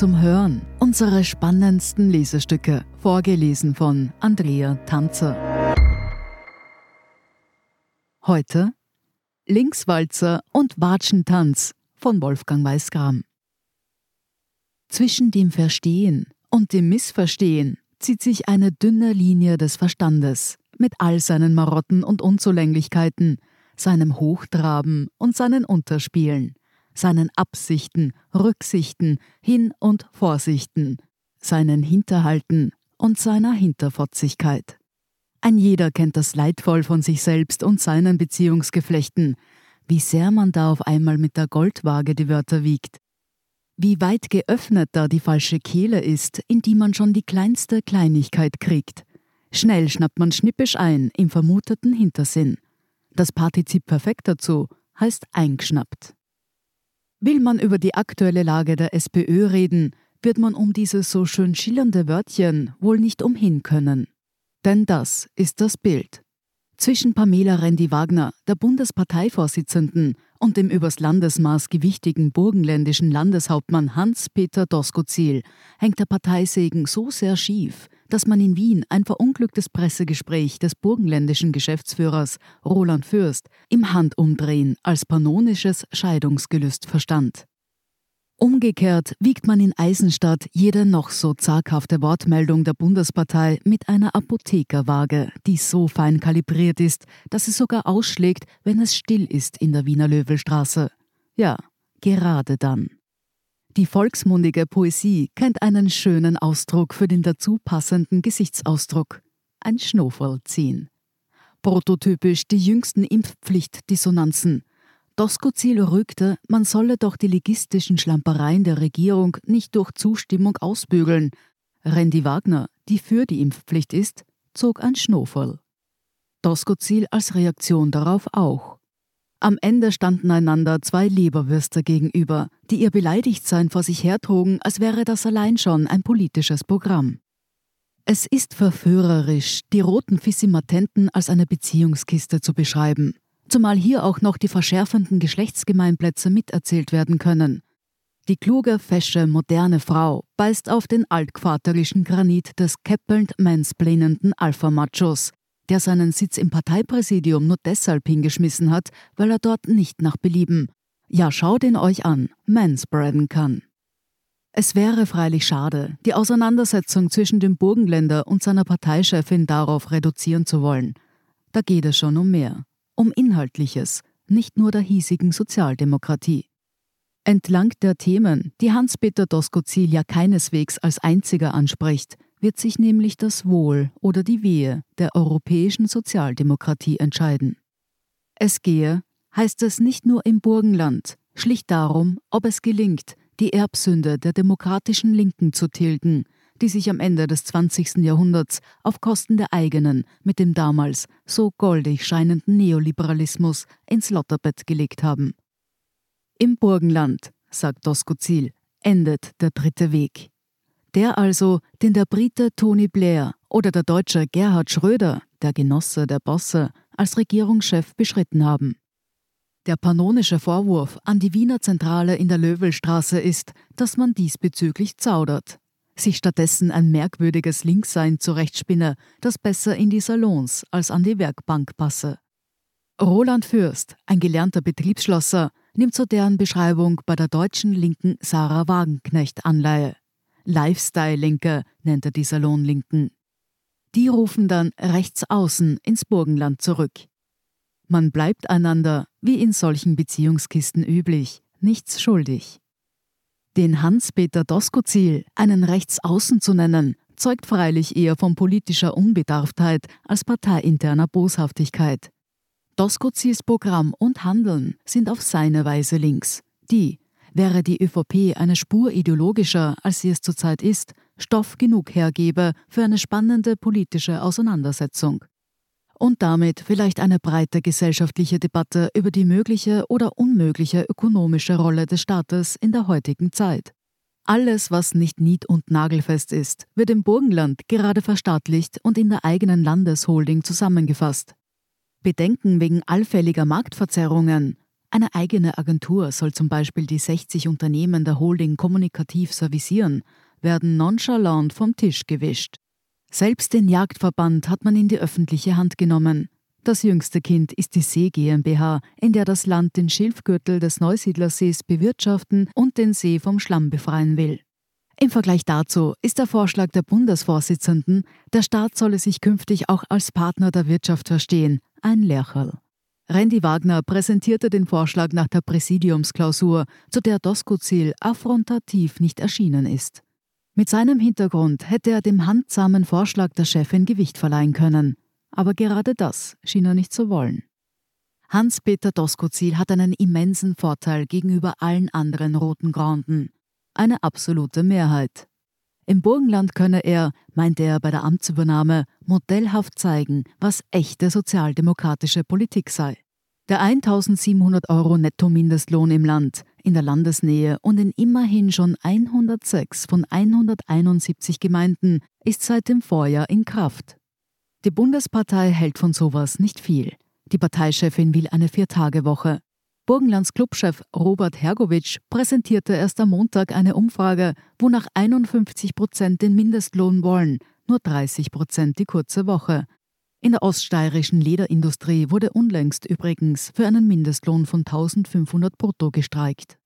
Zum Hören. Unsere spannendsten Lesestücke, vorgelesen von Andrea Tanzer. Heute Linkswalzer und Watschentanz von Wolfgang Weißgram. Zwischen dem Verstehen und dem Missverstehen zieht sich eine dünne Linie des Verstandes mit all seinen Marotten und Unzulänglichkeiten, seinem Hochtraben und seinen Unterspielen, seinen Absichten, Rücksichten, Hin- und Vorsichten, seinen Hinterhalten und seiner Hinterfotzigkeit. Ein jeder kennt das leidvoll von sich selbst und seinen Beziehungsgeflechten, wie sehr man da auf einmal mit der Goldwaage die Wörter wiegt, wie weit geöffnet da die falsche Kehle ist, in die man schon die kleinste Kleinigkeit kriegt. Schnell schnappt man schnippisch ein im vermuteten Hintersinn. Das Partizip perfekt dazu heißt eingeschnappt. Will man über die aktuelle Lage der SPÖ reden, wird man um dieses so schön schillernde Wörtchen wohl nicht umhin können. Denn das ist das Bild. Zwischen Pamela Rendi-Wagner, der Bundesparteivorsitzenden, und dem übers Landesmaß gewichtigen burgenländischen Landeshauptmann Hans-Peter Doskozil hängt der Parteisegen so sehr schief, dass man in Wien ein verunglücktes Pressegespräch des burgenländischen Geschäftsführers Roland Fürst im Handumdrehen als panonisches Scheidungsgelüst verstand. Umgekehrt wiegt man in Eisenstadt jede noch so zaghafte Wortmeldung der Bundespartei mit einer Apothekerwaage, die so fein kalibriert ist, dass es sogar ausschlägt, wenn es still ist in der Wiener Löwelstraße. Ja, gerade dann. Die volksmundige Poesie kennt einen schönen Ausdruck für den dazu passenden Gesichtsausdruck. Ein Schnofel ziehen. Prototypisch die jüngsten Impfpflichtdissonanzen. Doskozil rügte, man solle doch die legistischen Schlampereien der Regierung nicht durch Zustimmung ausbügeln. Randy Wagner, die für die Impfpflicht ist, zog ein Schnofel. Doskozil als Reaktion darauf auch. Am Ende standen einander zwei Leberwürste gegenüber, die ihr Beleidigtsein vor sich hertrugen, als wäre das allein schon ein politisches Programm. Es ist verführerisch, die roten Fissimatenten als eine Beziehungskiste zu beschreiben, zumal hier auch noch die verschärfenden Geschlechtsgemeinplätze miterzählt werden können. Die kluge, fesche, moderne Frau beißt auf den altquaterischen Granit des keppelnd mansplainenden Alpha-Machos, der seinen Sitz im Parteipräsidium nur deshalb hingeschmissen hat, weil er dort nicht nach Belieben, ja schaut ihn euch an, manspreaden kann. Es wäre freilich schade, die Auseinandersetzung zwischen dem Burgenländer und seiner Parteichefin darauf reduzieren zu wollen. Da geht es schon um mehr, um Inhaltliches, nicht nur der hiesigen Sozialdemokratie. Entlang der Themen, die Hans-Peter Doskozil ja keineswegs als einziger anspricht, wird sich nämlich das Wohl oder die Wehe der europäischen Sozialdemokratie entscheiden. Es gehe, heißt es nicht nur im Burgenland, schlicht darum, ob es gelingt, die Erbsünde der demokratischen Linken zu tilgen, die sich am Ende des 20. Jahrhunderts auf Kosten der eigenen, mit dem damals so goldig scheinenden Neoliberalismus ins Lotterbett gelegt haben. Im Burgenland, sagt Doskozil, endet der dritte Weg. Der also, den der Brite Tony Blair oder der Deutsche Gerhard Schröder, der Genosse der Bosse, als Regierungschef beschritten haben. Der panonische Vorwurf an die Wiener Zentrale in der Löwelstraße ist, dass man diesbezüglich zaudert, sich stattdessen ein merkwürdiges Linkssein zurechtspinne, das besser in die Salons als an die Werkbank passe. Roland Fürst, ein gelernter Betriebsschlosser, nimmt zu deren Beschreibung bei der deutschen Linken Sarah Wagenknecht Anleihe. Lifestyle-Linke nennt er die Salonlinken. Die rufen dann rechts außen ins Burgenland zurück. Man bleibt einander, wie in solchen Beziehungskisten üblich, nichts schuldig. Den Hans-Peter Doskozil, einen Rechtsaußen zu nennen, zeugt freilich eher von politischer Unbedarftheit als parteiinterner Boshaftigkeit. Doskozils Programm und Handeln sind auf seine Weise links. Die, wäre die ÖVP eine Spur ideologischer, als sie es zurzeit ist, Stoff genug hergebe für eine spannende politische Auseinandersetzung. Und damit vielleicht eine breite gesellschaftliche Debatte über die mögliche oder unmögliche ökonomische Rolle des Staates in der heutigen Zeit. Alles, was nicht nied- und nagelfest ist, wird im Burgenland gerade verstaatlicht und in der eigenen Landesholding zusammengefasst. Bedenken wegen allfälliger Marktverzerrungen, Eine eigene Agentur soll zum Beispiel die 60 Unternehmen der Holding kommunikativ servicieren, werden nonchalant vom Tisch gewischt. Selbst den Jagdverband hat man in die öffentliche Hand genommen. Das jüngste Kind ist die See GmbH, in der das Land den Schilfgürtel des Neusiedlersees bewirtschaften und den See vom Schlamm befreien will. Im Vergleich dazu ist der Vorschlag der Bundesvorsitzenden, der Staat solle sich künftig auch als Partner der Wirtschaft verstehen, ein Lärcherl. Randy Wagner präsentierte den Vorschlag nach der Präsidiumsklausur, zu der Doskozil affrontativ nicht erschienen ist. Mit seinem Hintergrund hätte er dem handsamen Vorschlag der Chefin Gewicht verleihen können. Aber gerade das schien er nicht zu wollen. Hans-Peter Doskozil hat einen immensen Vorteil gegenüber allen anderen roten Granden. Eine absolute Mehrheit. Im Burgenland könne er, meinte er bei der Amtsübernahme, modellhaft zeigen, was echte sozialdemokratische Politik sei. Der 1700 Euro Netto-Mindestlohn im Land, in der Landesnähe und in immerhin schon 106 von 171 Gemeinden ist seit dem Vorjahr in Kraft. Die Bundespartei hält von sowas nicht viel. Die Parteichefin will eine Viertagewoche. Burgenlands Clubchef Robert Hergowitsch präsentierte erst am Montag eine Umfrage, wonach 51 Prozent den Mindestlohn wollen, nur 30 Prozent die kurze Woche. In der oststeirischen Lederindustrie wurde unlängst übrigens für einen Mindestlohn von 1500 brutto gestreikt.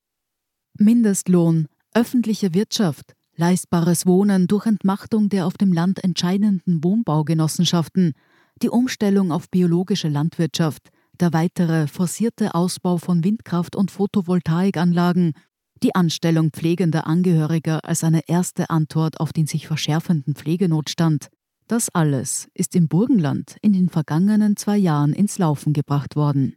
Mindestlohn, öffentliche Wirtschaft, leistbares Wohnen durch Entmachtung der auf dem Land entscheidenden Wohnbaugenossenschaften, die Umstellung auf biologische Landwirtschaft, der weitere forcierte Ausbau von Windkraft- und Photovoltaikanlagen, die Anstellung pflegender Angehöriger als eine erste Antwort auf den sich verschärfenden Pflegenotstand, das alles ist im Burgenland in den vergangenen zwei Jahren ins Laufen gebracht worden.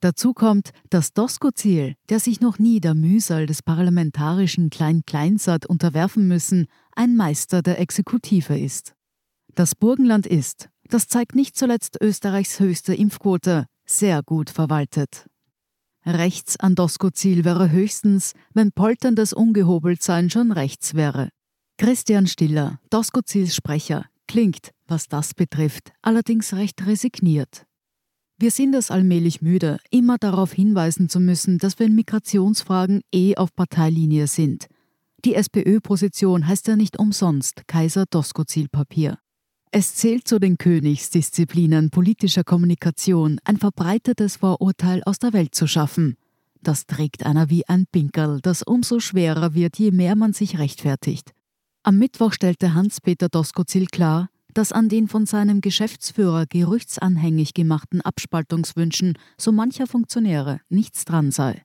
Dazu kommt, dass Doskozil, der sich noch nie der Mühsal des parlamentarischen Klein-Kleinsat unterwerfen müssen, ein Meister der Exekutive ist. Das Burgenland ist, das zeigt nicht zuletzt Österreichs höchste Impfquote, sehr gut verwaltet. Rechts an Doskozil wäre höchstens, wenn polterndes Ungehobeltsein schon rechts wäre. Christian Stiller, Doskozils Sprecher, klingt, was das betrifft, allerdings recht resigniert. Wir sind es allmählich müde, immer darauf hinweisen zu müssen, dass wir in Migrationsfragen eh auf Parteilinie sind. Die SPÖ-Position heißt ja nicht umsonst Kaiser Doskozil-Papier. Es zählt zu den Königsdisziplinen politischer Kommunikation, ein verbreitetes Vorurteil aus der Welt zu schaffen. Das trägt einer wie ein Pinkerl, das umso schwerer wird, je mehr man sich rechtfertigt. Am Mittwoch stellte Hans-Peter Doskozil klar, dass an den von seinem Geschäftsführer gerüchtsanhängig gemachten Abspaltungswünschen so mancher Funktionäre nichts dran sei.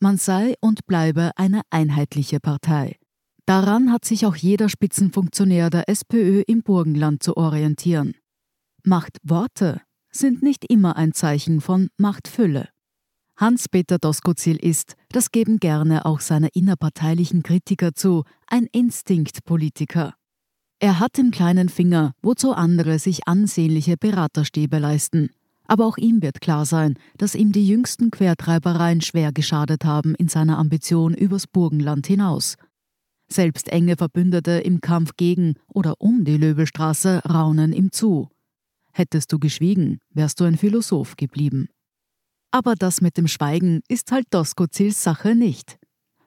Man sei und bleibe eine einheitliche Partei. Daran hat sich auch jeder Spitzenfunktionär der SPÖ im Burgenland zu orientieren. Machtworte sind nicht immer ein Zeichen von Machtfülle. Hans-Peter Doskozil ist, das geben gerne auch seine innerparteilichen Kritiker zu, ein Instinktpolitiker. Er hat den kleinen Finger, wozu andere sich ansehnliche Beraterstäbe leisten. Aber auch ihm wird klar sein, dass ihm die jüngsten Quertreibereien schwer geschadet haben in seiner Ambition übers Burgenland hinaus. Selbst enge Verbündete im Kampf gegen oder um die Löbelstraße raunen ihm zu. Hättest du geschwiegen, wärst du ein Philosoph geblieben. Aber das mit dem Schweigen ist halt Doskozils Sache nicht.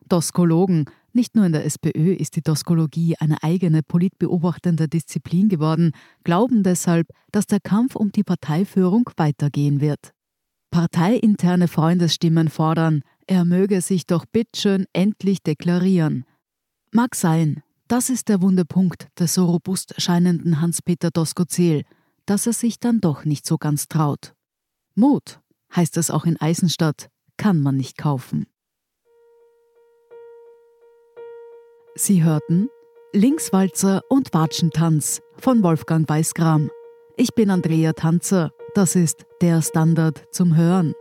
Doskologen nicht nur in der SPÖ ist die Doskologie eine eigene politbeobachtende Disziplin geworden, glauben deshalb, dass der Kampf um die Parteiführung weitergehen wird. Parteiinterne Freundesstimmen fordern, er möge sich doch bitteschön endlich deklarieren. Mag sein, das ist der Wundepunkt des so robust scheinenden Hans-Peter Doskozil, dass er sich dann doch nicht so ganz traut. Mut, heißt es auch in Eisenstadt, kann man nicht kaufen. Sie hörten Linkswalzer und Watschentanz von Wolfgang Weißgram. Ich bin Andrea Tanzer. Das ist der Standard zum Hören.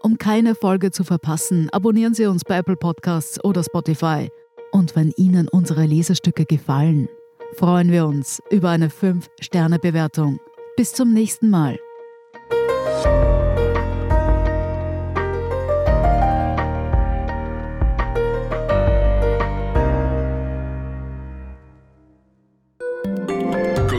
Um keine Folge zu verpassen, abonnieren Sie uns bei Apple Podcasts oder Spotify. Und wenn Ihnen unsere Lesestücke gefallen, freuen wir uns über eine 5-Sterne-Bewertung. Bis zum nächsten Mal.